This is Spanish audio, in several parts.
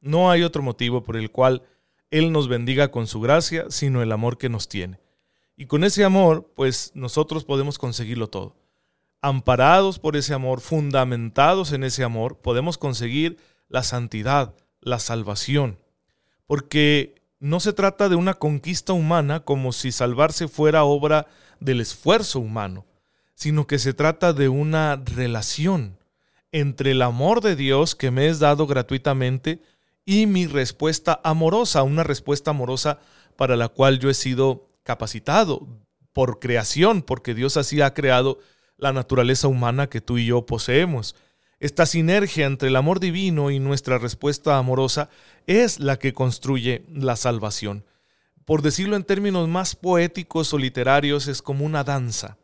No hay otro motivo por el cual Él nos bendiga con su gracia, sino el amor que nos tiene. Y con ese amor, pues nosotros podemos conseguirlo todo. Amparados por ese amor, fundamentados en ese amor, podemos conseguir la santidad, la salvación, porque no se trata de una conquista humana como si salvarse fuera obra del esfuerzo humano, sino que se trata de una relación entre el amor de Dios que me es dado gratuitamente y mi respuesta amorosa, una respuesta amorosa para la cual yo he sido capacitado por creación, porque Dios así ha creado la naturaleza humana que tú y yo poseemos. Esta sinergia entre el amor divino y nuestra respuesta amorosa es la que construye la salvación. Por decirlo en términos más poéticos o literarios, es como una danza,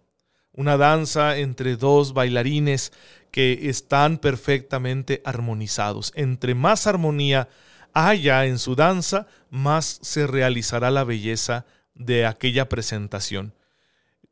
una danza entre dos bailarines que están perfectamente armonizados. Entre más armonía haya en su danza, más se realizará la belleza de aquella presentación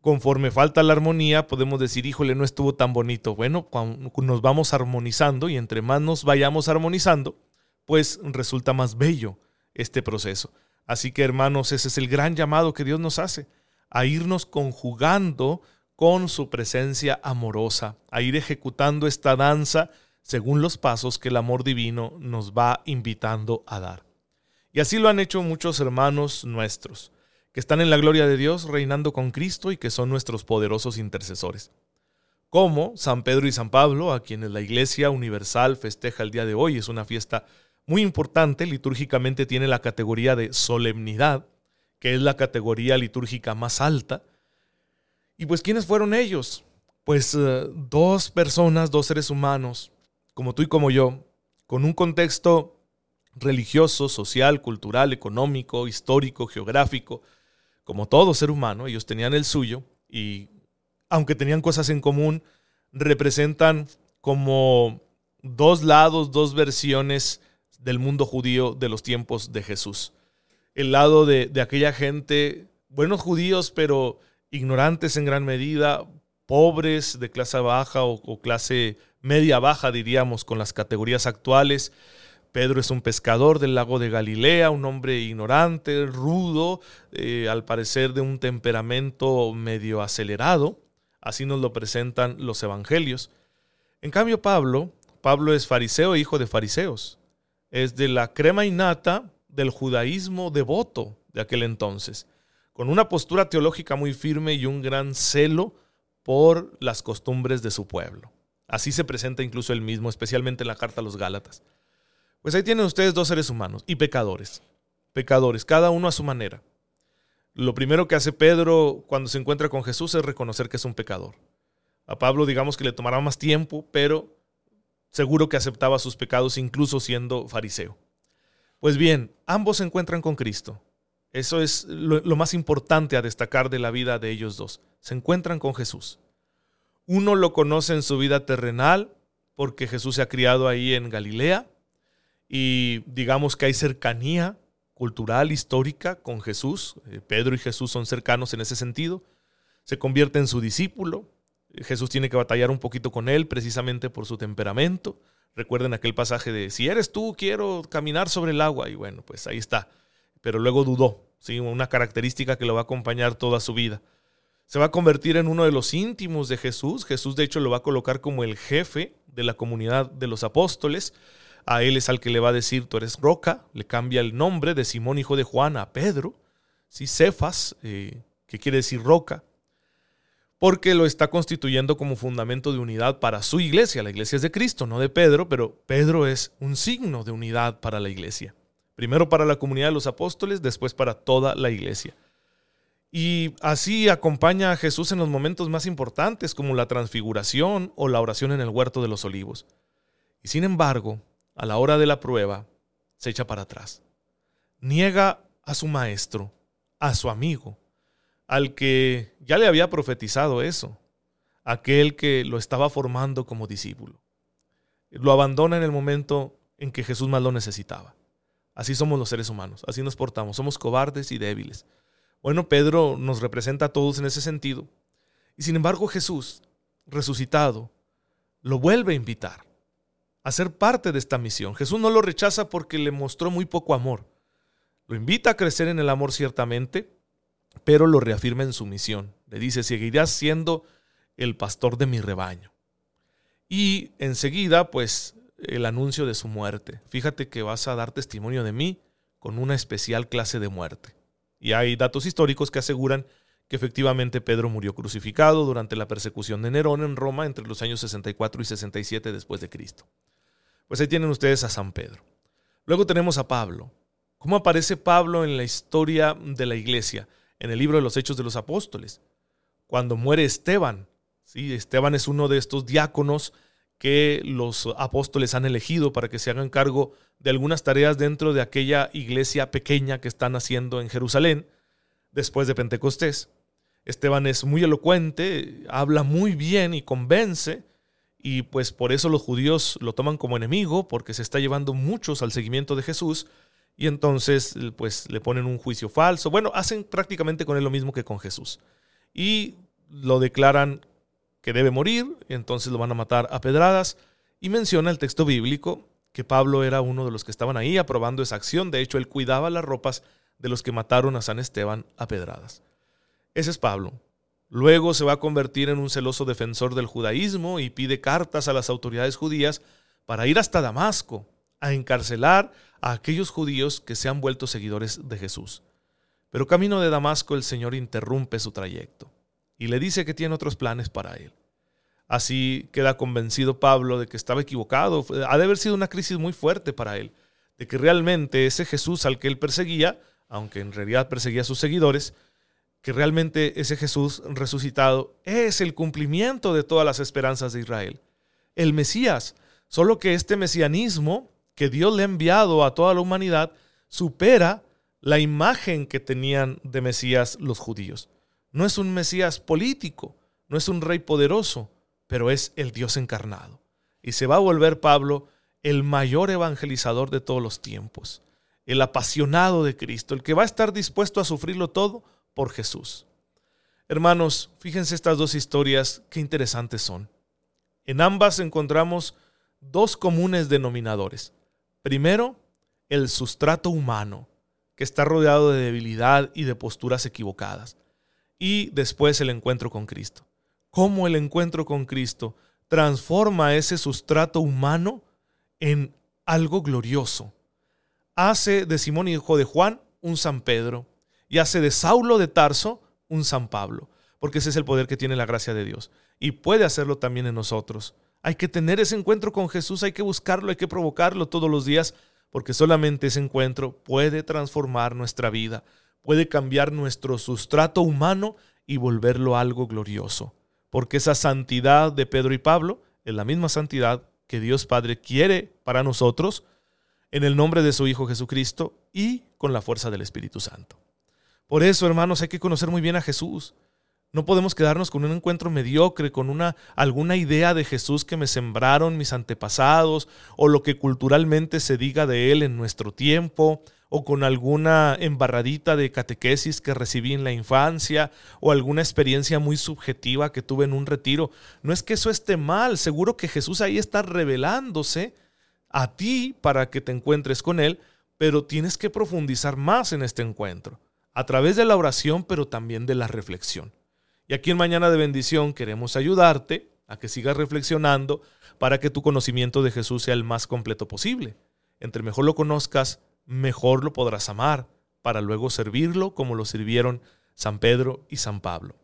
conforme falta la armonía, podemos decir, híjole, no estuvo tan bonito. Bueno, nos vamos armonizando y entre más nos vayamos armonizando, pues resulta más bello este proceso. Así que hermanos, ese es el gran llamado que Dios nos hace, a irnos conjugando con su presencia amorosa, a ir ejecutando esta danza según los pasos que el amor divino nos va invitando a dar. Y así lo han hecho muchos hermanos nuestros que están en la gloria de Dios reinando con Cristo y que son nuestros poderosos intercesores. Como San Pedro y San Pablo, a quienes la Iglesia Universal festeja el día de hoy, es una fiesta muy importante, litúrgicamente tiene la categoría de solemnidad, que es la categoría litúrgica más alta. Y pues, ¿quiénes fueron ellos? Pues eh, dos personas, dos seres humanos, como tú y como yo, con un contexto religioso, social, cultural, económico, histórico, geográfico, como todo ser humano, ellos tenían el suyo y aunque tenían cosas en común, representan como dos lados, dos versiones del mundo judío de los tiempos de Jesús. El lado de, aquella gente, buenos judíos, pero ignorantes en gran medida, pobres de clase baja o clase media baja, diríamos, con las categorías actuales, Pedro es un pescador del lago de Galilea, un hombre ignorante, rudo, eh, al parecer de un temperamento medio acelerado. Así nos lo presentan los evangelios. En cambio, Pablo, Pablo es fariseo e hijo de fariseos. Es de la crema innata del judaísmo devoto de aquel entonces, con una postura teológica muy firme y un gran celo por las costumbres de su pueblo. Así se presenta incluso él mismo, especialmente en la carta a los Gálatas. Pues ahí tienen ustedes dos seres humanos y pecadores. Pecadores, cada uno a su manera. Lo primero que hace Pedro cuando se encuentra con Jesús es reconocer que es un pecador. A Pablo digamos que le tomará más tiempo, pero seguro que aceptaba sus pecados incluso siendo fariseo. Pues bien, ambos se encuentran con Cristo. Eso es lo, más importante a destacar de la vida de ellos dos. Se encuentran con Jesús. Uno lo conoce en su vida terrenal porque Jesús se ha criado ahí en Galilea y digamos que hay cercanía cultural, histórica con Jesús. Eh, Pedro y Jesús son cercanos en ese sentido. Se convierte en su discípulo. Jesús tiene que batallar un poquito con él precisamente por su temperamento. Recuerden aquel pasaje de, si eres tú, quiero caminar sobre el agua. Y bueno, pues ahí está. Pero luego dudó, ¿sí? una característica que lo va a acompañar toda su vida. Se va a convertir en uno de los íntimos de Jesús. Jesús de hecho lo va a colocar como el jefe de la comunidad de los apóstoles. A él es al que le va a decir, tú eres roca, le cambia el nombre de Simón, hijo de Juan, a Pedro, ¿sí? Cefas, eh, que quiere decir roca, porque lo está constituyendo como fundamento de unidad para su iglesia. La iglesia es de Cristo, no de Pedro, pero Pedro es un signo de unidad para la iglesia. Primero para la comunidad de los apóstoles, después para toda la iglesia. Y así acompaña a Jesús en los momentos más importantes, como la transfiguración o la oración en el huerto de los olivos. Y sin embargo, a la hora de la prueba, se echa para atrás. Niega a su maestro, a su amigo, al que ya le había profetizado eso, aquel que lo estaba formando como discípulo. Lo abandona en el momento en que Jesús más lo necesitaba. Así somos los seres humanos, así nos portamos, somos cobardes y débiles. Bueno, Pedro nos representa a todos en ese sentido. Y sin embargo Jesús, resucitado, lo vuelve a invitar a ser parte de esta misión. Jesús no lo rechaza porque le mostró muy poco amor. Lo invita a crecer en el amor ciertamente, pero lo reafirma en su misión. Le dice, seguirás siendo el pastor de mi rebaño. Y enseguida, pues, el anuncio de su muerte. Fíjate que vas a dar testimonio de mí con una especial clase de muerte. Y hay datos históricos que aseguran que efectivamente Pedro murió crucificado durante la persecución de Nerón en Roma entre los años 64 y 67 después de Cristo. Pues ahí tienen ustedes a San Pedro. Luego tenemos a Pablo. ¿Cómo aparece Pablo en la historia de la iglesia? En el libro de los Hechos de los Apóstoles. Cuando muere Esteban. ¿sí? Esteban es uno de estos diáconos que los apóstoles han elegido para que se hagan cargo de algunas tareas dentro de aquella iglesia pequeña que están haciendo en Jerusalén después de Pentecostés. Esteban es muy elocuente, habla muy bien y convence, y pues por eso los judíos lo toman como enemigo, porque se está llevando muchos al seguimiento de Jesús, y entonces pues le ponen un juicio falso. Bueno, hacen prácticamente con él lo mismo que con Jesús. Y lo declaran que debe morir, entonces lo van a matar a pedradas, y menciona el texto bíblico que Pablo era uno de los que estaban ahí aprobando esa acción, de hecho él cuidaba las ropas de los que mataron a San Esteban a pedradas. Ese es Pablo. Luego se va a convertir en un celoso defensor del judaísmo y pide cartas a las autoridades judías para ir hasta Damasco a encarcelar a aquellos judíos que se han vuelto seguidores de Jesús. Pero camino de Damasco el Señor interrumpe su trayecto y le dice que tiene otros planes para él. Así queda convencido Pablo de que estaba equivocado. Ha de haber sido una crisis muy fuerte para él, de que realmente ese Jesús al que él perseguía, aunque en realidad perseguía a sus seguidores, que realmente ese Jesús resucitado es el cumplimiento de todas las esperanzas de Israel. El Mesías, solo que este mesianismo que Dios le ha enviado a toda la humanidad supera la imagen que tenían de Mesías los judíos. No es un Mesías político, no es un rey poderoso, pero es el Dios encarnado. Y se va a volver Pablo el mayor evangelizador de todos los tiempos, el apasionado de Cristo, el que va a estar dispuesto a sufrirlo todo por Jesús. Hermanos, fíjense estas dos historias, qué interesantes son. En ambas encontramos dos comunes denominadores. Primero, el sustrato humano, que está rodeado de debilidad y de posturas equivocadas y después el encuentro con Cristo. Cómo el encuentro con Cristo transforma ese sustrato humano en algo glorioso. Hace de Simón hijo de Juan un San Pedro y hace de Saulo de Tarso un San Pablo, porque ese es el poder que tiene la gracia de Dios y puede hacerlo también en nosotros. Hay que tener ese encuentro con Jesús, hay que buscarlo, hay que provocarlo todos los días, porque solamente ese encuentro puede transformar nuestra vida, puede cambiar nuestro sustrato humano y volverlo algo glorioso. Porque esa santidad de Pedro y Pablo es la misma santidad que Dios Padre quiere para nosotros en el nombre de su Hijo Jesucristo y con la fuerza del Espíritu Santo. Por eso, hermanos, hay que conocer muy bien a Jesús. No podemos quedarnos con un encuentro mediocre, con una alguna idea de Jesús que me sembraron mis antepasados o lo que culturalmente se diga de él en nuestro tiempo o con alguna embarradita de catequesis que recibí en la infancia o alguna experiencia muy subjetiva que tuve en un retiro. No es que eso esté mal, seguro que Jesús ahí está revelándose a ti para que te encuentres con Él, pero tienes que profundizar más en este encuentro, a través de la oración, pero también de la reflexión. Y aquí en Mañana de Bendición queremos ayudarte a que sigas reflexionando para que tu conocimiento de Jesús sea el más completo posible. Entre mejor lo conozcas, mejor lo podrás amar para luego servirlo como lo sirvieron San Pedro y San Pablo.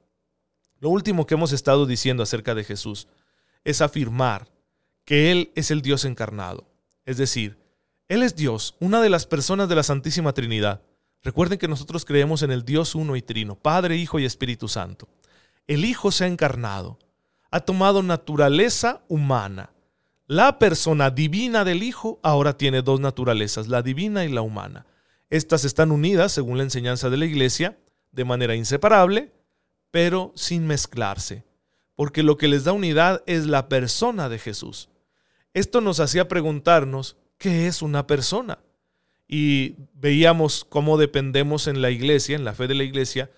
Lo último que hemos estado diciendo acerca de Jesús es afirmar que Él es el Dios encarnado, es decir, Él es Dios, una de las personas de la Santísima Trinidad. Recuerden que nosotros creemos en el Dios uno y trino, Padre, Hijo y Espíritu Santo. El Hijo se ha encarnado, ha tomado naturaleza humana, La persona divina del Hijo ahora tiene dos naturalezas, la divina y la humana. Estas están unidas, según la enseñanza de la Iglesia, de manera inseparable, pero sin mezclarse, porque lo que les da unidad es la persona de Jesús. Esto nos hacía preguntarnos, ¿qué es una persona? Y veíamos cómo dependemos en la Iglesia, en la fe de la Iglesia,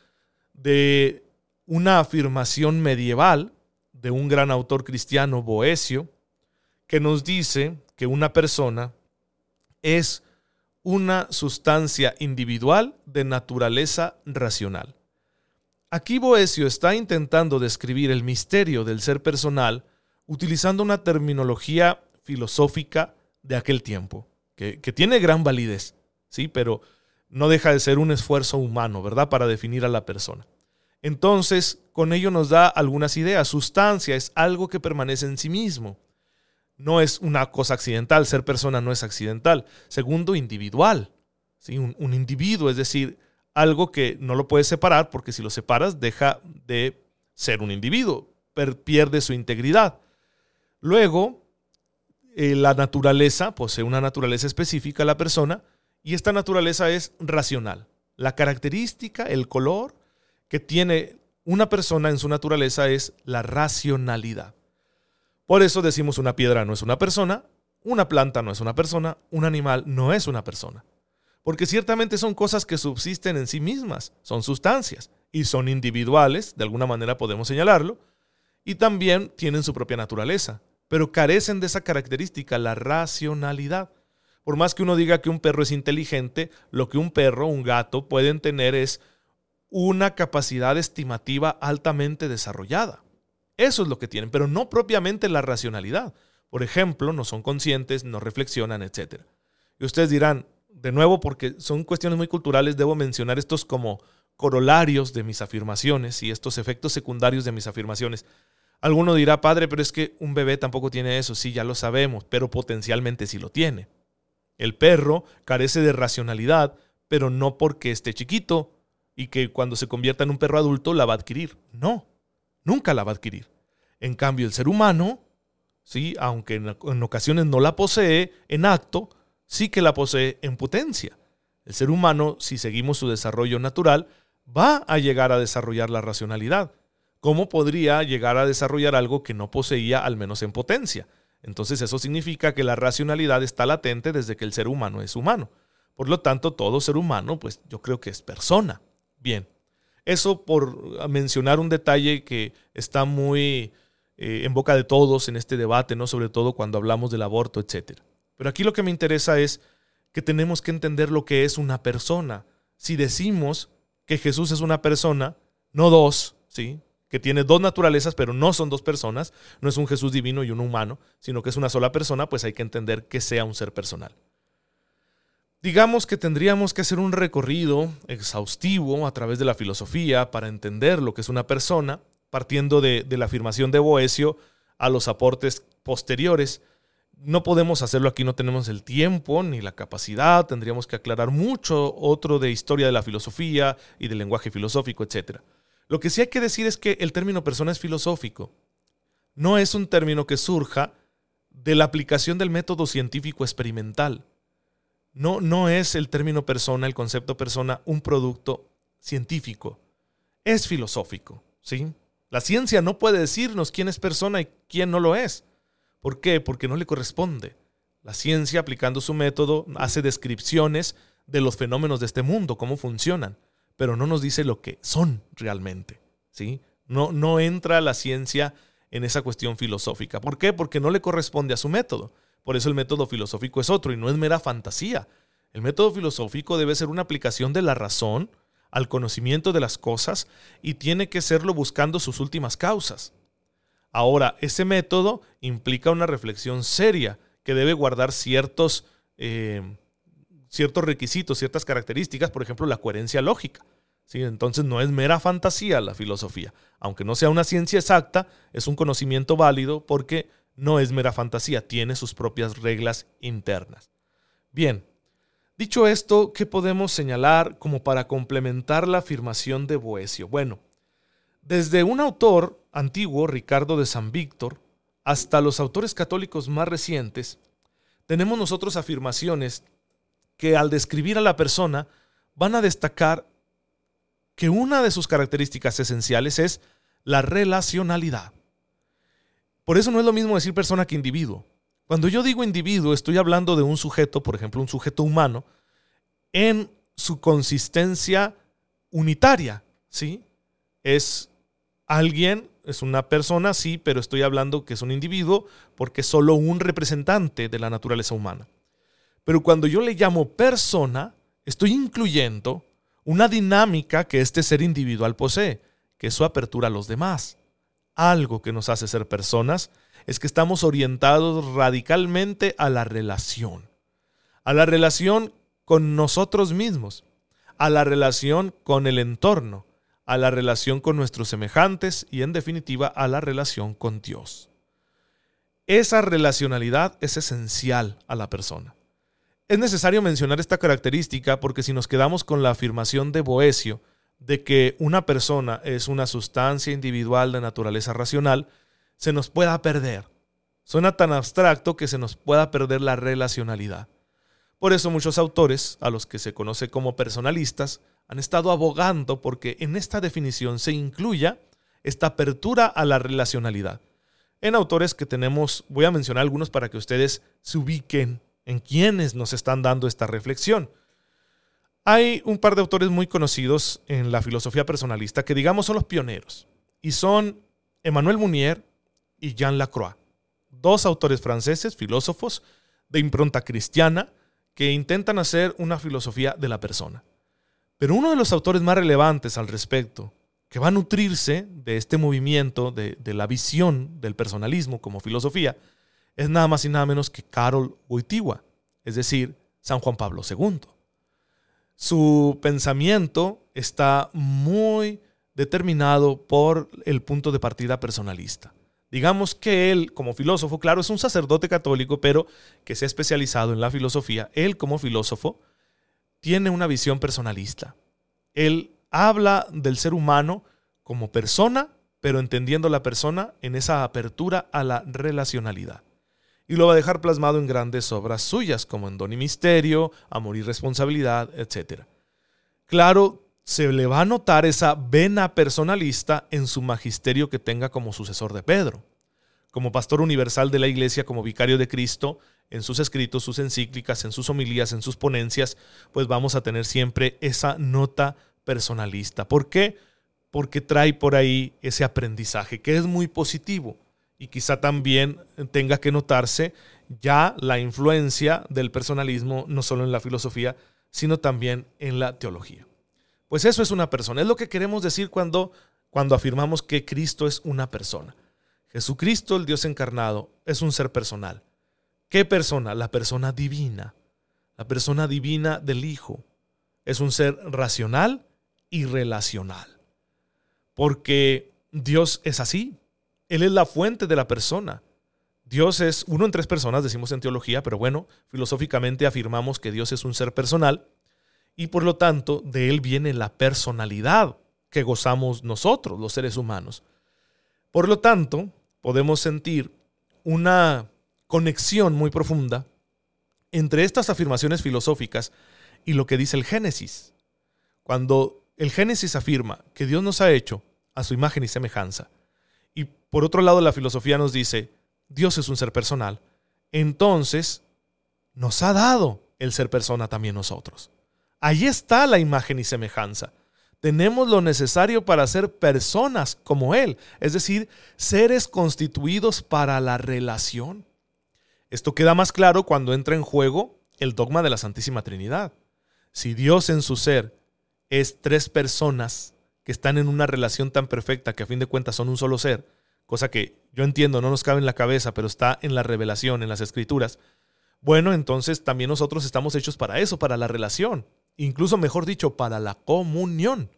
de una afirmación medieval de un gran autor cristiano, Boesio, que nos dice que una persona es una sustancia individual de naturaleza racional. Aquí Boesio está intentando describir el misterio del ser personal utilizando una terminología filosófica de aquel tiempo, que, que, tiene gran validez, ¿sí? pero no deja de ser un esfuerzo humano, ¿verdad?, para definir a la persona. Entonces, con ello nos da algunas ideas. Sustancia es algo que permanece en sí mismo. No es una cosa accidental, ser persona no es accidental. Segundo, individual. ¿sí? Un, individuo, es decir, algo que no lo puedes separar porque si lo separas deja de ser un individuo, pierde su integridad. Luego, eh, la naturaleza, posee una naturaleza específica la persona y esta naturaleza es racional. La característica, el color, que tiene una persona en su naturaleza es la racionalidad. Por eso decimos una piedra no es una persona, una planta no es una persona, un animal no es una persona. Porque ciertamente son cosas que subsisten en sí mismas, son sustancias y son individuales, de alguna manera podemos señalarlo, y también tienen su propia naturaleza, pero carecen de esa característica, la racionalidad. Por más que uno diga que un perro es inteligente, lo que un perro, un gato pueden tener es una capacidad estimativa altamente desarrollada. Eso es lo que tienen, pero no propiamente la racionalidad. Por ejemplo, no son conscientes, no reflexionan, etc. Y ustedes dirán, de nuevo, porque son cuestiones muy culturales, debo mencionar estos como corolarios de mis afirmaciones y estos efectos secundarios de mis afirmaciones. Alguno dirá, padre, pero es que un bebé tampoco tiene eso. Sí, ya lo sabemos, pero potencialmente sí lo tiene. El perro carece de racionalidad, pero no porque esté chiquito, y que cuando se convierta en un perro adulto la va a adquirir. No, nunca la va a adquirir. En cambio, el ser humano, sí, aunque en, ocasiones no la posee en acto, sí que la posee en potencia. El ser humano, si seguimos su desarrollo natural, va a llegar a desarrollar la racionalidad. ¿Cómo podría llegar a desarrollar algo que no poseía al menos en potencia? Entonces eso significa que la racionalidad está latente desde que el ser humano es humano. Por lo tanto, todo ser humano, pues yo creo que es persona. Bien, eso por mencionar un detalle que está muy eh, en boca de todos en este debate, ¿no? Sobre todo cuando hablamos del aborto, etc. Pero aquí lo que me interesa es que tenemos que entender lo que es una persona. Si decimos que Jesús es una persona, no dos, ¿sí? que tiene dos naturalezas, pero no son dos personas, no es un Jesús divino y un humano, sino que es una sola persona, pues hay que entender que sea un ser personal. Digamos que tendríamos que hacer un recorrido exhaustivo a través de la filosofía para entender lo que es una persona, partiendo de, la afirmación de Boesio a los aportes posteriores. No podemos hacerlo aquí, no tenemos el tiempo ni la capacidad, tendríamos que aclarar mucho otro de historia de la filosofía y del lenguaje filosófico, etc. Lo que sí hay que decir es que el término persona es filosófico. No es un término que surja de la aplicación del método científico experimental. No, no es el término persona, el concepto persona, un producto científico. Es filosófico, ¿sí? La ciencia no puede decirnos quién es persona y quién no lo es. ¿Por qué? Porque no le corresponde. La ciencia, aplicando su método, hace descripciones de los fenómenos de este mundo, cómo funcionan, pero no nos dice lo que son realmente, ¿sí? No, no entra la ciencia en esa cuestión filosófica. ¿Por qué? Porque no le corresponde a su método. Por eso el método filosófico es otro y no es mera fantasía. El método filosófico debe ser una aplicación de la razón al conocimiento de las cosas y tiene que serlo buscando sus últimas causas. Ahora, ese método implica una reflexión seria que debe guardar ciertos, eh, ciertos requisitos, ciertas características, por ejemplo, la coherencia lógica. ¿sí? Entonces no es mera fantasía la filosofía. Aunque no sea una ciencia exacta, es un conocimiento válido porque no es mera fantasía, tiene sus propias reglas internas. Bien, dicho esto, ¿qué podemos señalar como para complementar la afirmación de Boesio? Bueno, desde un autor antiguo, Ricardo de San Víctor, hasta los autores católicos más recientes, tenemos nosotros afirmaciones que al describir a la persona van a destacar que una de sus características esenciales es la relacionalidad. Por eso no es lo mismo decir persona que individuo. Cuando yo digo individuo, estoy hablando de un sujeto, por ejemplo, un sujeto humano, en su consistencia unitaria, ¿sí? Es alguien, es una persona, sí, pero estoy hablando que es un individuo porque es solo un representante de la naturaleza humana. Pero cuando yo le llamo persona, estoy incluyendo una dinámica que este ser individual posee, que es su apertura a los demás. Algo que nos hace ser personas es que estamos orientados radicalmente a la relación, a la relación con nosotros mismos, a la relación con el entorno, a la relación con nuestros semejantes y en definitiva a la relación con Dios. Esa relacionalidad es esencial a la persona. Es necesario mencionar esta característica porque si nos quedamos con la afirmación de Boesio de que una persona es una sustancia individual de naturaleza racional, se nos pueda perder. Suena tan abstracto que se nos pueda perder la relacionalidad. Por eso muchos autores, a los que se conoce como personalistas, han estado abogando porque en esta definición se incluya esta apertura a la relacionalidad. En autores que tenemos, voy a mencionar algunos para que ustedes se ubiquen en quienes nos están dando esta reflexión. Hay un par de autores muy conocidos en la filosofía personalista que digamos son los pioneros y son Emmanuel Mounier y Jean Lacroix, dos autores franceses, filósofos de impronta cristiana, que intentan hacer una filosofía de la persona. Pero uno de los autores más relevantes al respecto, que va a nutrirse de este movimiento, de, la visión del personalismo como filosofía, es nada más y nada menos que Carol Wojtyła, es decir, San Juan Pablo II. Su pensamiento está muy determinado por el punto de partida personalista. Digamos que él, como filósofo, claro, es un sacerdote católico, pero que se ha especializado en la filosofía. Él, como filósofo, tiene una visión personalista. Él habla del ser humano como persona, pero entendiendo la persona en esa apertura a la relacionalidad y lo va a dejar plasmado en grandes obras suyas, como en Don y Misterio, Amor y Responsabilidad, etc. Claro, se le va a notar esa vena personalista en su magisterio que tenga como sucesor de Pedro. Como pastor universal de la Iglesia, como vicario de Cristo, en sus escritos, sus encíclicas, en sus homilías, en sus ponencias, pues vamos a tener siempre esa nota personalista. ¿Por qué? Porque trae por ahí ese aprendizaje que es muy positivo y quizá también tenga que notarse ya la influencia del personalismo no solo en la filosofía, sino también en la teología. Pues eso es una persona, es lo que queremos decir cuando, cuando afirmamos que Cristo es una persona. Jesucristo, el Dios encarnado, es un ser personal. ¿Qué persona? La persona divina, la persona divina del Hijo. Es un ser racional y relacional. Porque Dios es así, él es la fuente de la persona. Dios es uno en tres personas, decimos en teología, pero bueno, filosóficamente afirmamos que Dios es un ser personal y por lo tanto de Él viene la personalidad que gozamos nosotros, los seres humanos. Por lo tanto, podemos sentir una conexión muy profunda entre estas afirmaciones filosóficas y lo que dice el Génesis. Cuando el Génesis afirma que Dios nos ha hecho a su imagen y semejanza, y por otro lado, la filosofía nos dice, Dios es un ser personal. Entonces, nos ha dado el ser persona también nosotros. Ahí está la imagen y semejanza. Tenemos lo necesario para ser personas como Él, es decir, seres constituidos para la relación. Esto queda más claro cuando entra en juego el dogma de la Santísima Trinidad. Si Dios en su ser es tres personas que están en una relación tan perfecta que a fin de cuentas son un solo ser, cosa que yo entiendo no nos cabe en la cabeza, pero está en la revelación, en las escrituras, bueno, entonces también nosotros estamos hechos para eso, para la relación, incluso mejor dicho, para la comunión.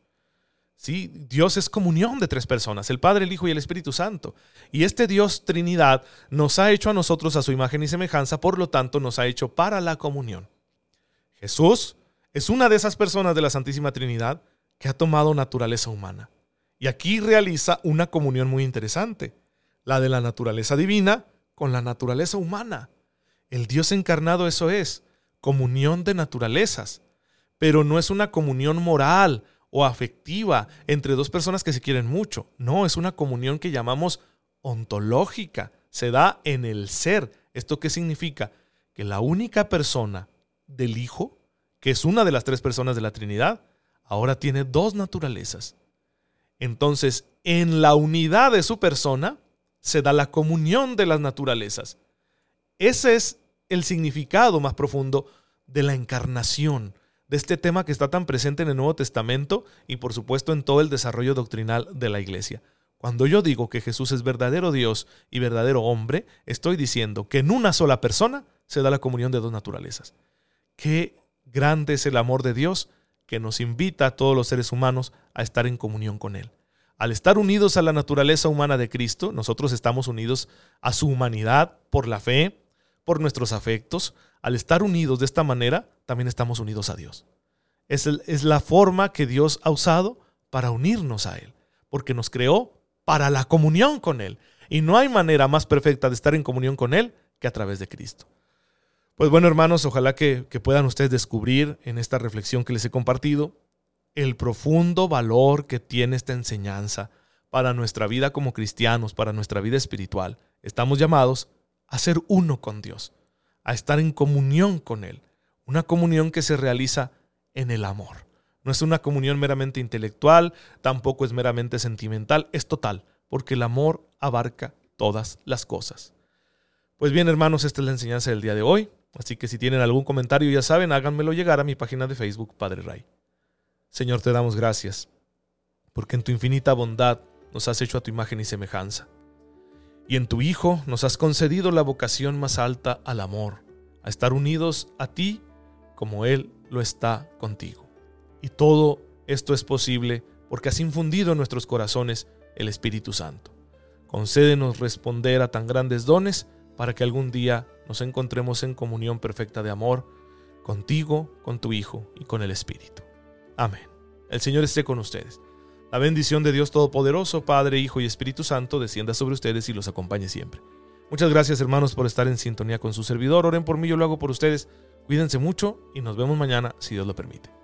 Sí, Dios es comunión de tres personas, el Padre, el Hijo y el Espíritu Santo. Y este Dios Trinidad nos ha hecho a nosotros a su imagen y semejanza, por lo tanto nos ha hecho para la comunión. Jesús es una de esas personas de la Santísima Trinidad que ha tomado naturaleza humana. Y aquí realiza una comunión muy interesante. la de la naturaleza divina con la naturaleza humana. El Dios encarnado eso es, comunión de naturalezas, pero no es una comunión moral o afectiva entre dos personas que se quieren mucho, no, es una comunión que llamamos ontológica, se da en el ser. ¿Esto qué significa? Que la única persona del Hijo, que es una de las tres personas de la Trinidad, ahora tiene dos naturalezas. Entonces, en la unidad de su persona se da la comunión de las naturalezas. Ese es el significado más profundo de la encarnación, de este tema que está tan presente en el Nuevo Testamento y por supuesto en todo el desarrollo doctrinal de la Iglesia. Cuando yo digo que Jesús es verdadero Dios y verdadero hombre, estoy diciendo que en una sola persona se da la comunión de dos naturalezas. Qué grande es el amor de Dios que nos invita a todos los seres humanos a estar en comunión con Él. Al estar unidos a la naturaleza humana de Cristo, nosotros estamos unidos a su humanidad por la fe, por nuestros afectos. Al estar unidos de esta manera, también estamos unidos a Dios. Es, es la forma que Dios ha usado para unirnos a Él, porque nos creó para la comunión con Él. Y no hay manera más perfecta de estar en comunión con Él que a través de Cristo. Pues bueno, hermanos, ojalá que, puedan ustedes descubrir en esta reflexión que les he compartido el profundo valor que tiene esta enseñanza para nuestra vida como cristianos, para nuestra vida espiritual. Estamos llamados a ser uno con Dios, a estar en comunión con Él, una comunión que se realiza en el amor. No es una comunión meramente intelectual, tampoco es meramente sentimental, es total, porque el amor abarca todas las cosas. Pues bien, hermanos, esta es la enseñanza del día de hoy. Así que si tienen algún comentario, ya saben, háganmelo llegar a mi página de Facebook, Padre Ray. Señor, te damos gracias, porque en tu infinita bondad nos has hecho a tu imagen y semejanza. Y en tu Hijo nos has concedido la vocación más alta al amor, a estar unidos a ti como Él lo está contigo. Y todo esto es posible porque has infundido en nuestros corazones el Espíritu Santo. Concédenos responder a tan grandes dones para que algún día nos encontremos en comunión perfecta de amor contigo, con tu Hijo y con el Espíritu. Amén. El Señor esté con ustedes. La bendición de Dios Todopoderoso, Padre, Hijo y Espíritu Santo, descienda sobre ustedes y los acompañe siempre. Muchas gracias hermanos por estar en sintonía con su servidor. Oren por mí, yo lo hago por ustedes. Cuídense mucho y nos vemos mañana si Dios lo permite.